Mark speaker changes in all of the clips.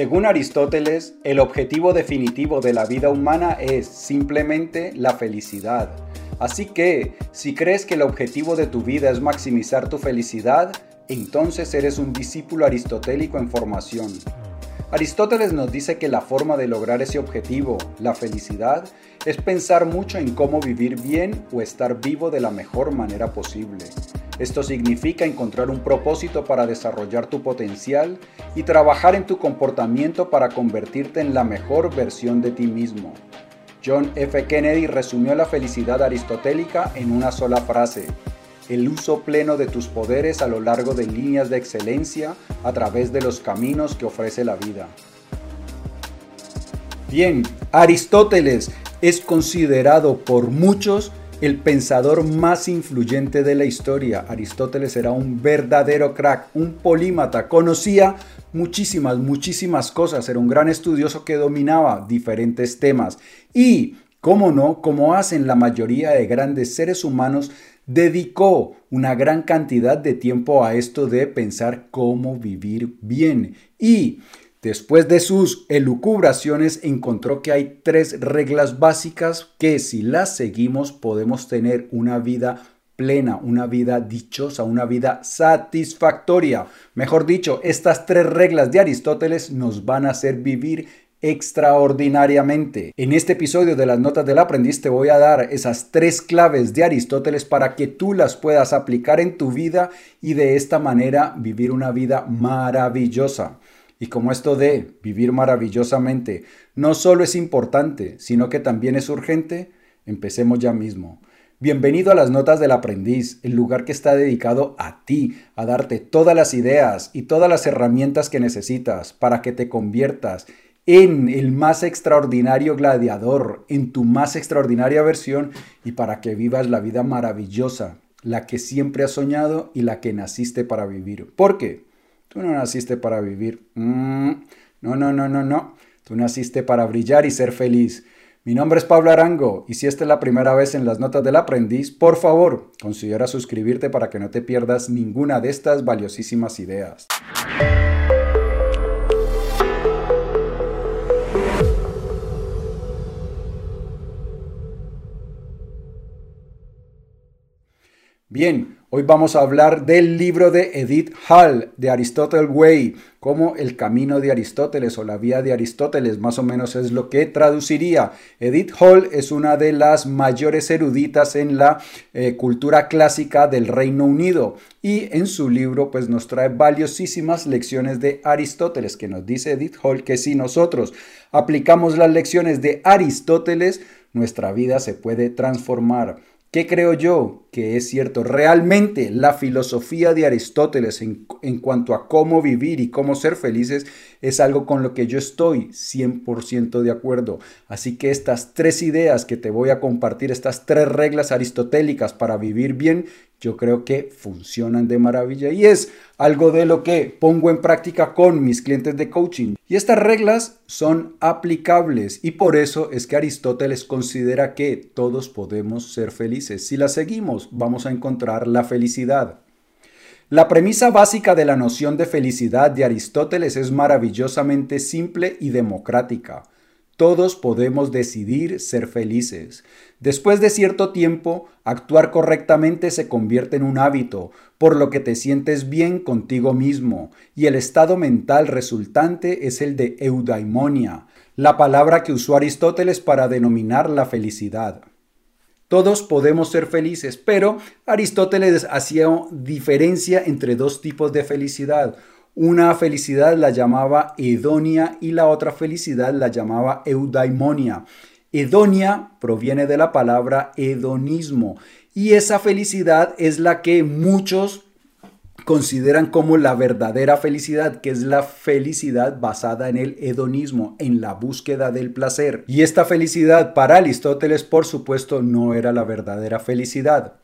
Speaker 1: Según Aristóteles, el objetivo definitivo de la vida humana es simplemente la felicidad. Así que, si crees que el objetivo de tu vida es maximizar tu felicidad, entonces eres un discípulo aristotélico en formación. Aristóteles nos dice que la forma de lograr ese objetivo, la felicidad, es pensar mucho en cómo vivir bien o estar vivo de la mejor manera posible. Esto significa encontrar un propósito para desarrollar tu potencial y trabajar en tu comportamiento para convertirte en la mejor versión de ti mismo. John F. Kennedy resumió la felicidad aristotélica en una sola frase, el uso pleno de tus poderes a lo largo de líneas de excelencia a través de los caminos que ofrece la vida. Bien, Aristóteles es considerado por muchos el pensador más influyente de la historia. Aristóteles era un verdadero crack, un polímata, conocía muchísimas, muchísimas cosas, era un gran estudioso que dominaba diferentes temas y, cómo no, como hacen la mayoría de grandes seres humanos, dedicó una gran cantidad de tiempo a esto de pensar cómo vivir bien y Después de sus elucubraciones encontró que hay tres reglas básicas que si las seguimos podemos tener una vida plena, una vida dichosa, una vida satisfactoria. Mejor dicho, estas tres reglas de Aristóteles nos van a hacer vivir extraordinariamente. En este episodio de las notas del aprendiz te voy a dar esas tres claves de Aristóteles para que tú las puedas aplicar en tu vida y de esta manera vivir una vida maravillosa. Y como esto de vivir maravillosamente no solo es importante, sino que también es urgente, empecemos ya mismo. Bienvenido a las Notas del Aprendiz, el lugar que está dedicado a ti, a darte todas las ideas y todas las herramientas que necesitas para que te conviertas en el más extraordinario gladiador, en tu más extraordinaria versión y para que vivas la vida maravillosa, la que siempre has soñado y la que naciste para vivir. ¿Por qué? Tú no naciste para vivir. Mm, no, no, no, no, no. Tú naciste para brillar y ser feliz. Mi nombre es Pablo Arango y si esta es la primera vez en las notas del aprendiz, por favor, considera suscribirte para que no te pierdas ninguna de estas valiosísimas ideas. Bien, hoy vamos a hablar del libro de Edith Hall, de Aristotle Way, como el camino de Aristóteles o la vía de Aristóteles, más o menos es lo que traduciría. Edith Hall es una de las mayores eruditas en la eh, cultura clásica del Reino Unido y en su libro pues nos trae valiosísimas lecciones de Aristóteles, que nos dice Edith Hall que si nosotros aplicamos las lecciones de Aristóteles, nuestra vida se puede transformar. ¿Qué creo yo que es cierto? Realmente la filosofía de Aristóteles en, cuanto a cómo vivir y cómo ser felices es algo con lo que yo estoy 100% de acuerdo. Así que estas tres ideas que te voy a compartir, estas tres reglas aristotélicas para vivir bien, yo creo que funcionan de maravilla y es algo de lo que pongo en práctica con mis clientes de coaching. Y estas reglas son aplicables y por eso es que Aristóteles considera que todos podemos ser felices. Si las seguimos, vamos a encontrar la felicidad. La premisa básica de la noción de felicidad de Aristóteles es maravillosamente simple y democrática. Todos podemos decidir ser felices. Después de cierto tiempo, actuar correctamente se convierte en un hábito, por lo que te sientes bien contigo mismo, y el estado mental resultante es el de eudaimonia, la palabra que usó Aristóteles para denominar la felicidad. Todos podemos ser felices, pero Aristóteles hacía diferencia entre dos tipos de felicidad. Una felicidad la llamaba hedonia y la otra felicidad la llamaba eudaimonia. Hedonia proviene de la palabra hedonismo y esa felicidad es la que muchos consideran como la verdadera felicidad, que es la felicidad basada en el hedonismo, en la búsqueda del placer. Y esta felicidad para Aristóteles, por supuesto, no era la verdadera felicidad.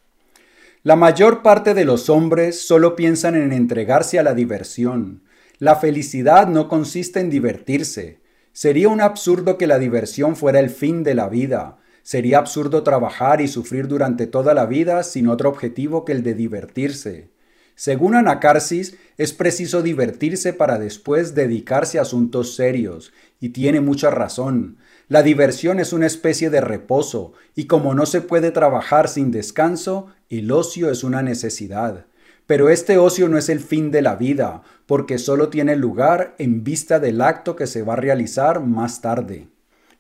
Speaker 1: La mayor parte de los hombres solo piensan en entregarse a la diversión. La felicidad no consiste en divertirse. Sería un absurdo que la diversión fuera el fin de la vida. Sería absurdo trabajar y sufrir durante toda la vida sin otro objetivo que el de divertirse. Según Anacarsis, es preciso divertirse para después dedicarse a asuntos serios, y tiene mucha razón. La diversión es una especie de reposo, y como no se puede trabajar sin descanso, el ocio es una necesidad. Pero este ocio no es el fin de la vida, porque solo tiene lugar en vista del acto que se va a realizar más tarde.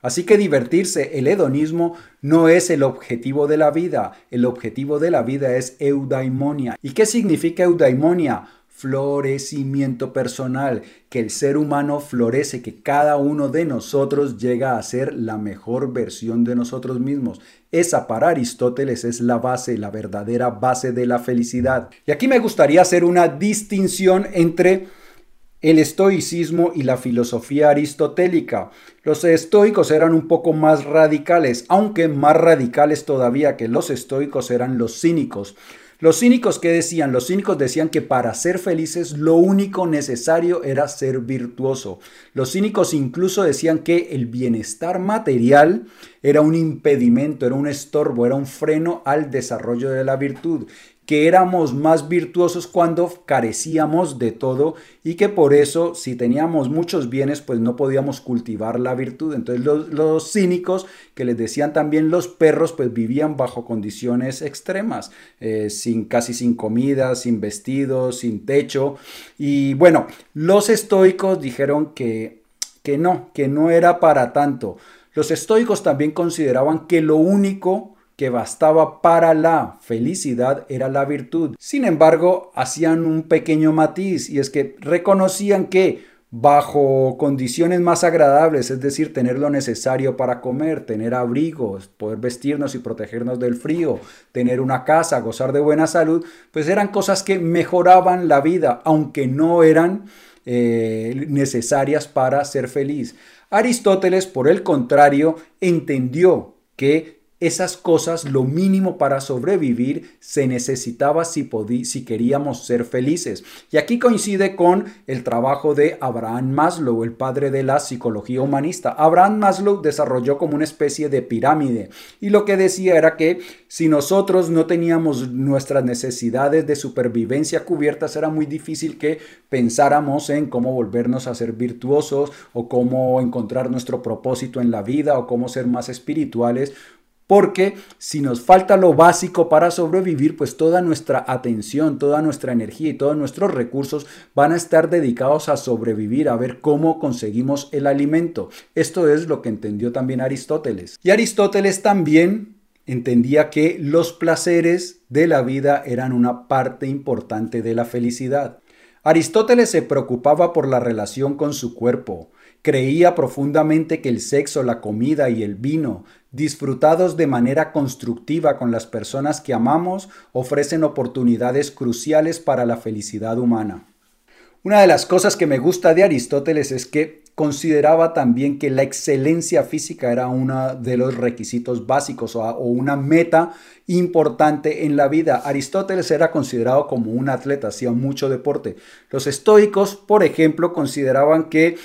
Speaker 1: Así que divertirse, el hedonismo, no es el objetivo de la vida. El objetivo de la vida es eudaimonia. ¿Y qué significa eudaimonia? Florecimiento personal, que el ser humano florece, que cada uno de nosotros llega a ser la mejor versión de nosotros mismos. Esa para Aristóteles es la base, la verdadera base de la felicidad. Y aquí me gustaría hacer una distinción entre el estoicismo y la filosofía aristotélica. Los estoicos eran un poco más radicales, aunque más radicales todavía que los estoicos eran los cínicos. Los cínicos, ¿qué decían? Los cínicos decían que para ser felices lo único necesario era ser virtuoso. Los cínicos incluso decían que el bienestar material era un impedimento, era un estorbo, era un freno al desarrollo de la virtud que éramos más virtuosos cuando carecíamos de todo y que por eso si teníamos muchos bienes pues no podíamos cultivar la virtud. Entonces los, cínicos que les decían también los perros pues vivían bajo condiciones extremas, eh, sin casi sin comida, sin vestidos, sin techo. Y bueno, los estoicos dijeron que, que no, que no era para tanto. Los estoicos también consideraban que lo único que bastaba para la felicidad era la virtud. Sin embargo, hacían un pequeño matiz y es que reconocían que bajo condiciones más agradables, es decir, tener lo necesario para comer, tener abrigos, poder vestirnos y protegernos del frío, tener una casa, gozar de buena salud, pues eran cosas que mejoraban la vida, aunque no eran eh, necesarias para ser feliz. Aristóteles, por el contrario, entendió que esas cosas, lo mínimo para sobrevivir, se necesitaba si, si queríamos ser felices. Y aquí coincide con el trabajo de Abraham Maslow, el padre de la psicología humanista. Abraham Maslow desarrolló como una especie de pirámide y lo que decía era que si nosotros no teníamos nuestras necesidades de supervivencia cubiertas, era muy difícil que pensáramos en cómo volvernos a ser virtuosos o cómo encontrar nuestro propósito en la vida o cómo ser más espirituales porque si nos falta lo básico para sobrevivir, pues toda nuestra atención, toda nuestra energía y todos nuestros recursos van a estar dedicados a sobrevivir, a ver cómo conseguimos el alimento. Esto es lo que entendió también Aristóteles. Y Aristóteles también entendía que los placeres de la vida eran una parte importante de la felicidad. Aristóteles se preocupaba por la relación con su cuerpo, Creía profundamente que el sexo, la comida y el vino, disfrutados de manera constructiva con las personas que amamos, ofrecen oportunidades cruciales para la felicidad humana. Una de las cosas que me gusta de Aristóteles es que consideraba también que la excelencia física era uno de los requisitos básicos o, una meta importante en la vida. Aristóteles era considerado como un atleta, hacía mucho deporte. Los estoicos, por ejemplo, consideraban que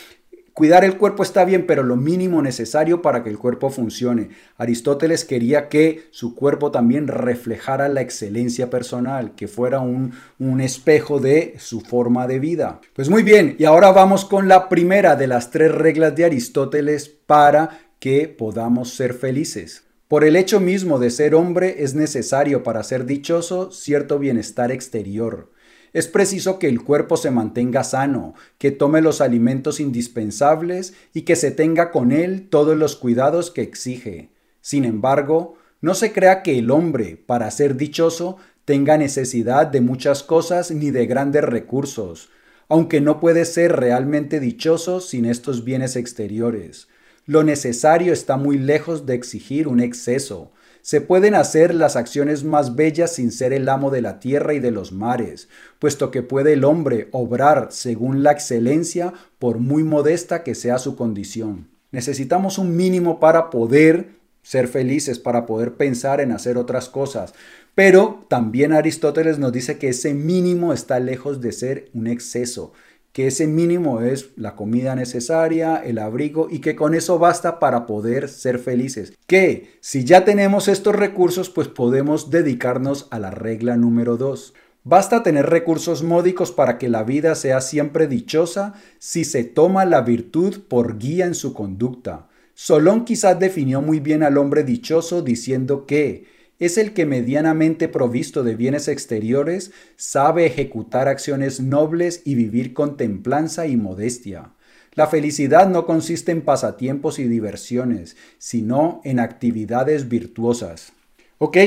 Speaker 1: Cuidar el cuerpo está bien, pero lo mínimo necesario para que el cuerpo funcione. Aristóteles quería que su cuerpo también reflejara la excelencia personal, que fuera un, un, espejo de su forma de vida. Pues muy bien, y ahora vamos con la primera de las tres reglas de Aristóteles para que podamos ser felices. Por el hecho mismo de ser hombre es necesario para ser dichoso cierto bienestar exterior. Es preciso que el cuerpo se mantenga sano, que tome los alimentos indispensables y que se tenga con él todos los cuidados que exige. Sin embargo, no se crea que el hombre, para ser dichoso, tenga necesidad de muchas cosas ni de grandes recursos, aunque no puede ser realmente dichoso sin estos bienes exteriores. Lo necesario está muy lejos de exigir un exceso, se pueden hacer las acciones más bellas sin ser el amo de la tierra y de los mares, puesto que puede el hombre obrar según la excelencia por muy modesta que sea su condición. Necesitamos un mínimo para poder ser felices, para poder pensar en hacer otras cosas. Pero también Aristóteles nos dice que ese mínimo está lejos de ser un exceso que ese mínimo es la comida necesaria, el abrigo y que con eso basta para poder ser felices. Que si ya tenemos estos recursos, pues podemos dedicarnos a la regla número dos. Basta tener recursos módicos para que la vida sea siempre dichosa si se toma la virtud por guía en su conducta. Solón quizás definió muy bien al hombre dichoso diciendo que es el que medianamente provisto de bienes exteriores sabe ejecutar acciones nobles y vivir con templanza y modestia. La felicidad no consiste en pasatiempos y diversiones, sino en actividades virtuosas. Ok,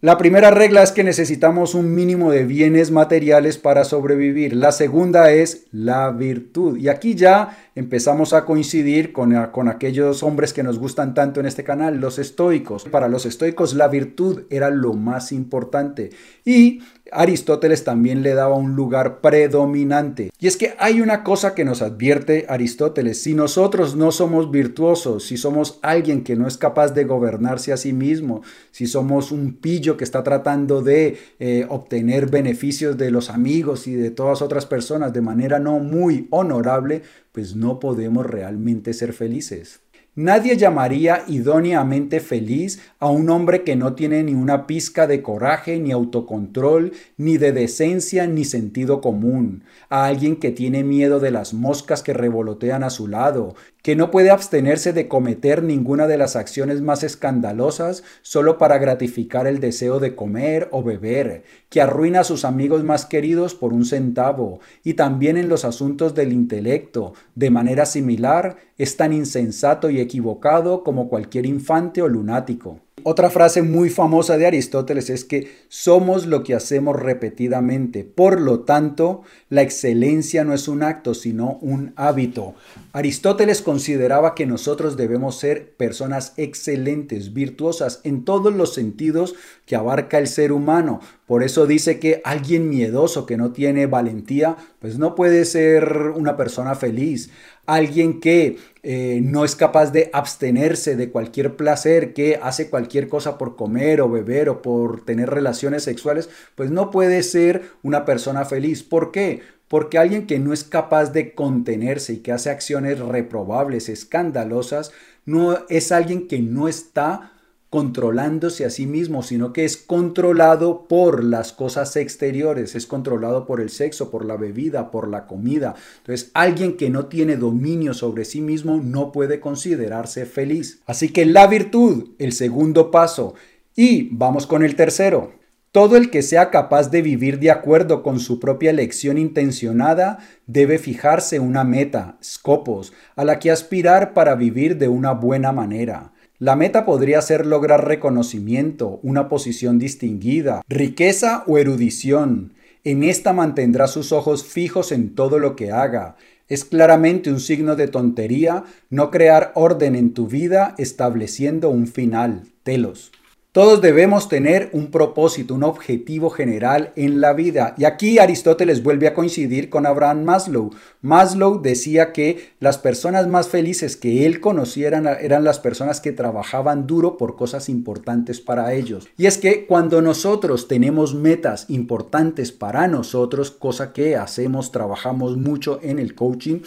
Speaker 1: la primera regla es que necesitamos un mínimo de bienes materiales para sobrevivir. La segunda es la virtud. Y aquí ya empezamos a coincidir con, con, aquellos hombres que nos gustan tanto en este canal, los estoicos. Para los estoicos la virtud era lo más importante. Y Aristóteles también le daba un lugar predominante. Y es que hay una cosa que nos advierte Aristóteles. Si nosotros no somos virtuosos, si somos alguien que no es capaz de gobernarse a sí mismo, si somos un pillo que está tratando de eh, obtener beneficios de los amigos y de todas otras personas de manera no muy honorable, pues no podemos realmente ser felices. Nadie llamaría idóneamente feliz a un hombre que no tiene ni una pizca de coraje, ni autocontrol, ni de decencia, ni sentido común, a alguien que tiene miedo de las moscas que revolotean a su lado, que no puede abstenerse de cometer ninguna de las acciones más escandalosas solo para gratificar el deseo de comer o beber, que arruina a sus amigos más queridos por un centavo, y también en los asuntos del intelecto, de manera similar, es tan insensato y equivocado como cualquier infante o lunático. Otra frase muy famosa de Aristóteles es que somos lo que hacemos repetidamente. Por lo tanto, la excelencia no es un acto, sino un hábito. Aristóteles consideraba que nosotros debemos ser personas excelentes, virtuosas en todos los sentidos que abarca el ser humano. Por eso dice que alguien miedoso que no tiene valentía, pues no puede ser una persona feliz alguien que eh, no es capaz de abstenerse de cualquier placer, que hace cualquier cosa por comer o beber o por tener relaciones sexuales, pues no puede ser una persona feliz. ¿Por qué? Porque alguien que no es capaz de contenerse y que hace acciones reprobables, escandalosas, no es alguien que no está controlándose a sí mismo, sino que es controlado por las cosas exteriores, es controlado por el sexo, por la bebida, por la comida. Entonces, alguien que no tiene dominio sobre sí mismo no puede considerarse feliz. Así que la virtud, el segundo paso. Y vamos con el tercero. Todo el que sea capaz de vivir de acuerdo con su propia elección intencionada debe fijarse una meta, scopos, a la que aspirar para vivir de una buena manera. La meta podría ser lograr reconocimiento, una posición distinguida, riqueza o erudición. En esta mantendrá sus ojos fijos en todo lo que haga. Es claramente un signo de tontería no crear orden en tu vida estableciendo un final. Telos. Todos debemos tener un propósito, un objetivo general en la vida. Y aquí Aristóteles vuelve a coincidir con Abraham Maslow. Maslow decía que las personas más felices que él conociera eran las personas que trabajaban duro por cosas importantes para ellos. Y es que cuando nosotros tenemos metas importantes para nosotros, cosa que hacemos, trabajamos mucho en el coaching,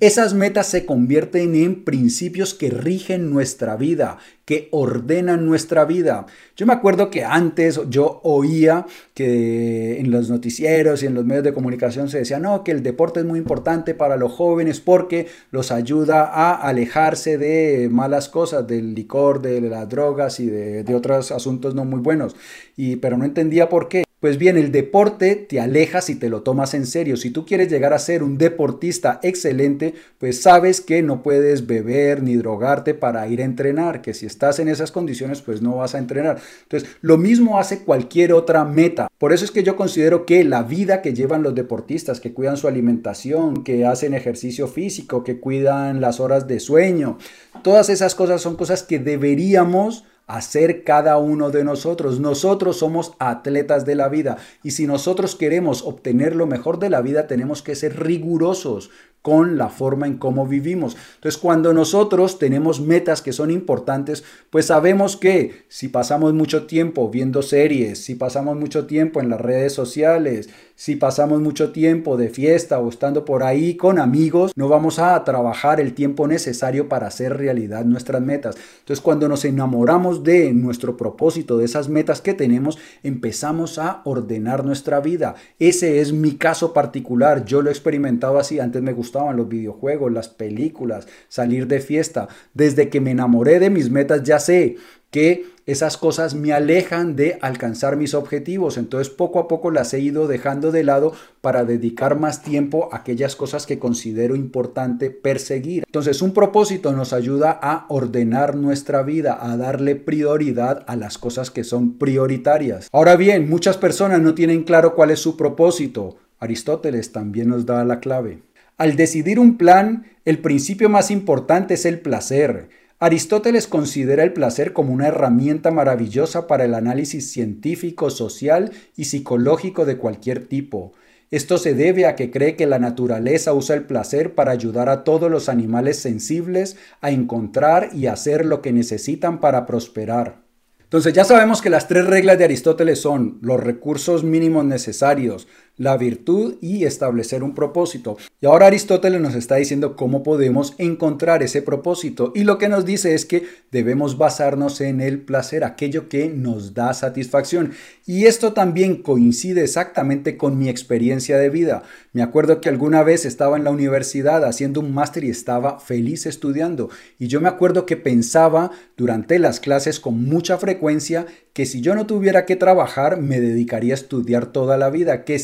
Speaker 1: esas metas se convierten en principios que rigen nuestra vida, que ordenan nuestra vida. Yo me acuerdo que antes yo oía que en los noticieros y en los medios de comunicación se decía, no, que el deporte es muy importante para los jóvenes porque los ayuda a alejarse de malas cosas, del licor, de las drogas y de, de otros asuntos no muy buenos. Y, pero no entendía por qué. Pues bien, el deporte te aleja si te lo tomas en serio. Si tú quieres llegar a ser un deportista excelente, pues sabes que no puedes beber ni drogarte para ir a entrenar, que si estás en esas condiciones, pues no vas a entrenar. Entonces, lo mismo hace cualquier otra meta. Por eso es que yo considero que la vida que llevan los deportistas, que cuidan su alimentación, que hacen ejercicio físico, que cuidan las horas de sueño, todas esas cosas son cosas que deberíamos hacer cada uno de nosotros. Nosotros somos atletas de la vida y si nosotros queremos obtener lo mejor de la vida tenemos que ser rigurosos con la forma en cómo vivimos. Entonces, cuando nosotros tenemos metas que son importantes, pues sabemos que si pasamos mucho tiempo viendo series, si pasamos mucho tiempo en las redes sociales, Si pasamos mucho tiempo de fiesta o estando por ahí con amigos, no vamos a trabajar el tiempo necesario para hacer realidad nuestras metas. Entonces, cuando nos enamoramos de nuestro propósito, de esas metas que tenemos, empezamos a ordenar nuestra vida. Ese es mi caso particular. Yo lo he experimentado así. Antes me gustaban los videojuegos, las películas, salir de fiesta. Desde que me enamoré de mis metas, ya sé que esas cosas me alejan de alcanzar mis objetivos. Entonces poco a poco las he ido dejando de lado para dedicar más tiempo a aquellas cosas que considero importante perseguir. Entonces un propósito nos ayuda a ordenar nuestra vida, a darle prioridad a las cosas que son prioritarias. Ahora bien, muchas personas no tienen claro cuál es su propósito. Aristóteles también nos da la clave. Al decidir un plan, el principio más importante es el placer. Aristóteles considera el placer como una herramienta maravillosa para el análisis científico, social y psicológico de cualquier tipo. Esto se debe a que cree que la naturaleza usa el placer para ayudar a todos los animales sensibles a encontrar y hacer lo que necesitan para prosperar. Entonces ya sabemos que las tres reglas de Aristóteles son los recursos mínimos necesarios, la virtud y establecer un propósito. Y ahora Aristóteles nos está diciendo cómo podemos encontrar ese propósito. Y lo que nos dice es que debemos basarnos en el placer, aquello que nos da satisfacción. Y esto también coincide exactamente con mi experiencia de vida. Me acuerdo que alguna vez estaba en la universidad haciendo un máster y estaba feliz estudiando. Y yo me acuerdo que pensaba durante las clases con mucha frecuencia que si yo no tuviera que trabajar me dedicaría a estudiar toda la vida, que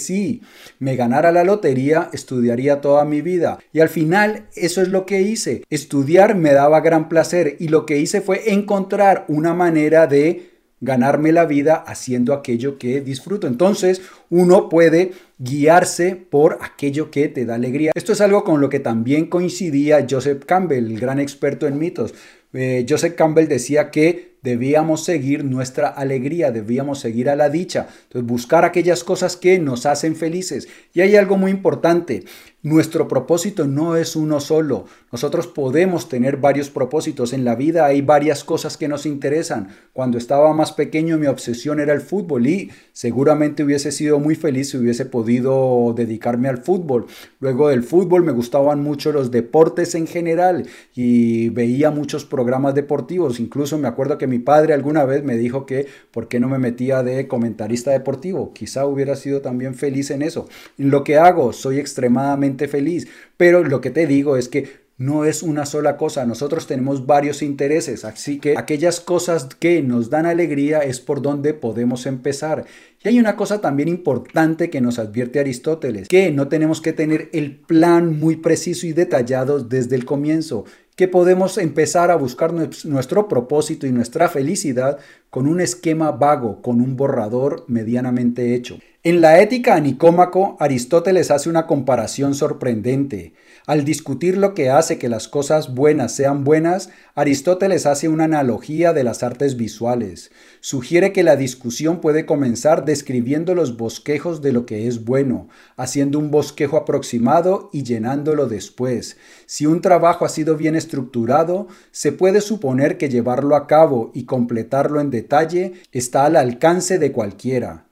Speaker 1: me ganara la lotería estudiaría toda mi vida. Y al final eso es lo que hice. Estudiar me daba gran placer y lo que hice fue encontrar una manera de ganarme la vida haciendo aquello que disfruto. Entonces uno puede guiarse por aquello que te da alegría. Esto es algo con lo que también coincidía Joseph Campbell, el gran experto en mitos. Eh, Joseph Campbell decía que debíamos seguir nuestra alegría, debíamos seguir a la dicha, entonces buscar aquellas cosas que nos hacen felices. Y hay algo muy importante, nuestro propósito no es uno solo, nosotros podemos tener varios propósitos, en la vida hay varias cosas que nos interesan. Cuando estaba más pequeño mi obsesión era el fútbol y seguramente hubiese sido muy feliz si hubiese podido dedicarme al fútbol. Luego del fútbol me gustaban mucho los deportes en general y veía muchos programas deportivos, incluso me acuerdo que mi padre alguna vez me dijo que por qué no me metía de comentarista deportivo. Quizá hubiera sido también feliz en eso. En lo que hago, soy extremadamente feliz. Pero lo que te digo es que no es una sola cosa, nosotros tenemos varios intereses, así que aquellas cosas que nos dan alegría es por donde podemos empezar. Y hay una cosa también importante que nos advierte Aristóteles, que no tenemos que tener el plan muy preciso y detallado desde el comienzo que podemos empezar a buscar nuestro propósito y nuestra felicidad con un esquema vago, con un borrador medianamente hecho. En la ética a Nicómaco, Aristóteles hace una comparación sorprendente. Al discutir lo que hace que las cosas buenas sean buenas, Aristóteles hace una analogía de las artes visuales. Sugiere que la discusión puede comenzar describiendo los bosquejos de lo que es bueno, haciendo un bosquejo aproximado y llenándolo después. Si un trabajo ha sido bien estructurado, se puede suponer que llevarlo a cabo y completarlo en detalle está al alcance de cualquiera.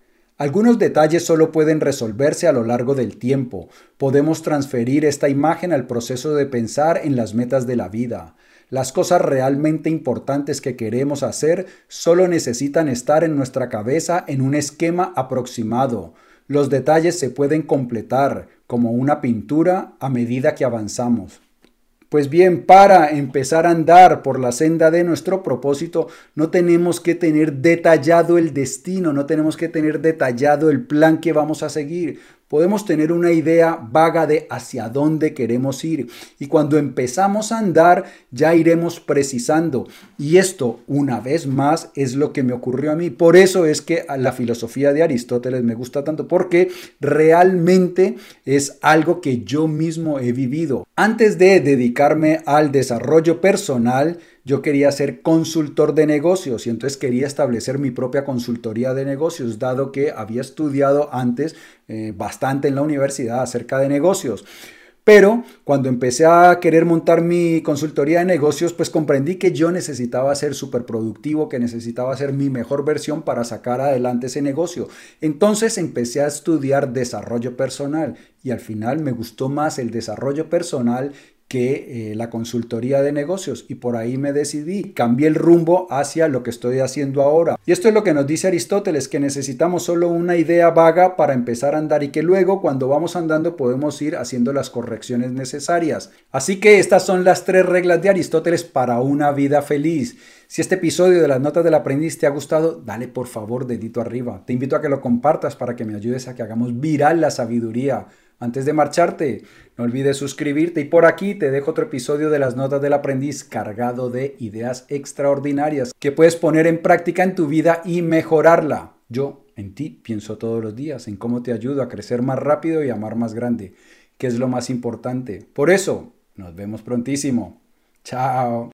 Speaker 1: Algunos detalles solo pueden resolverse a lo largo del tiempo. Podemos transferir esta imagen al proceso de pensar en las metas de la vida. Las cosas realmente importantes que queremos hacer solo necesitan estar en nuestra cabeza en un esquema aproximado. Los detalles se pueden completar, como una pintura, a medida que avanzamos. Pues bien, para empezar a andar por la senda de nuestro propósito, no tenemos que tener detallado el destino, no tenemos que tener detallado el plan que vamos a seguir podemos tener una idea vaga de hacia dónde queremos ir. Y cuando empezamos a andar, ya iremos precisando. Y esto, una vez más, es lo que me ocurrió a mí. Por eso es que la filosofía de Aristóteles me gusta tanto, porque realmente es algo que yo mismo he vivido. Antes de dedicarme al desarrollo personal, yo quería ser consultor de negocios y entonces quería establecer mi propia consultoría de negocios, dado que había estudiado antes eh, bastante en la universidad acerca de negocios. Pero cuando empecé a querer montar mi consultoría de negocios, pues comprendí que yo necesitaba ser súper productivo, que necesitaba ser mi mejor versión para sacar adelante ese negocio. Entonces empecé a estudiar desarrollo personal y al final me gustó más el desarrollo personal que eh, la consultoría de negocios y por ahí me decidí, cambié el rumbo hacia lo que estoy haciendo ahora. Y esto es lo que nos dice Aristóteles, que necesitamos solo una idea vaga para empezar a andar y que luego cuando vamos andando podemos ir haciendo las correcciones necesarias. Así que estas son las tres reglas de Aristóteles para una vida feliz. Si este episodio de las notas del aprendiz te ha gustado, dale por favor dedito arriba. Te invito a que lo compartas para que me ayudes a que hagamos viral la sabiduría. Antes de marcharte, no olvides suscribirte y por aquí te dejo otro episodio de las notas del aprendiz cargado de ideas extraordinarias que puedes poner en práctica en tu vida y mejorarla. Yo en ti pienso todos los días en cómo te ayudo a crecer más rápido y amar más grande, que es lo más importante. Por eso, nos vemos prontísimo. Chao.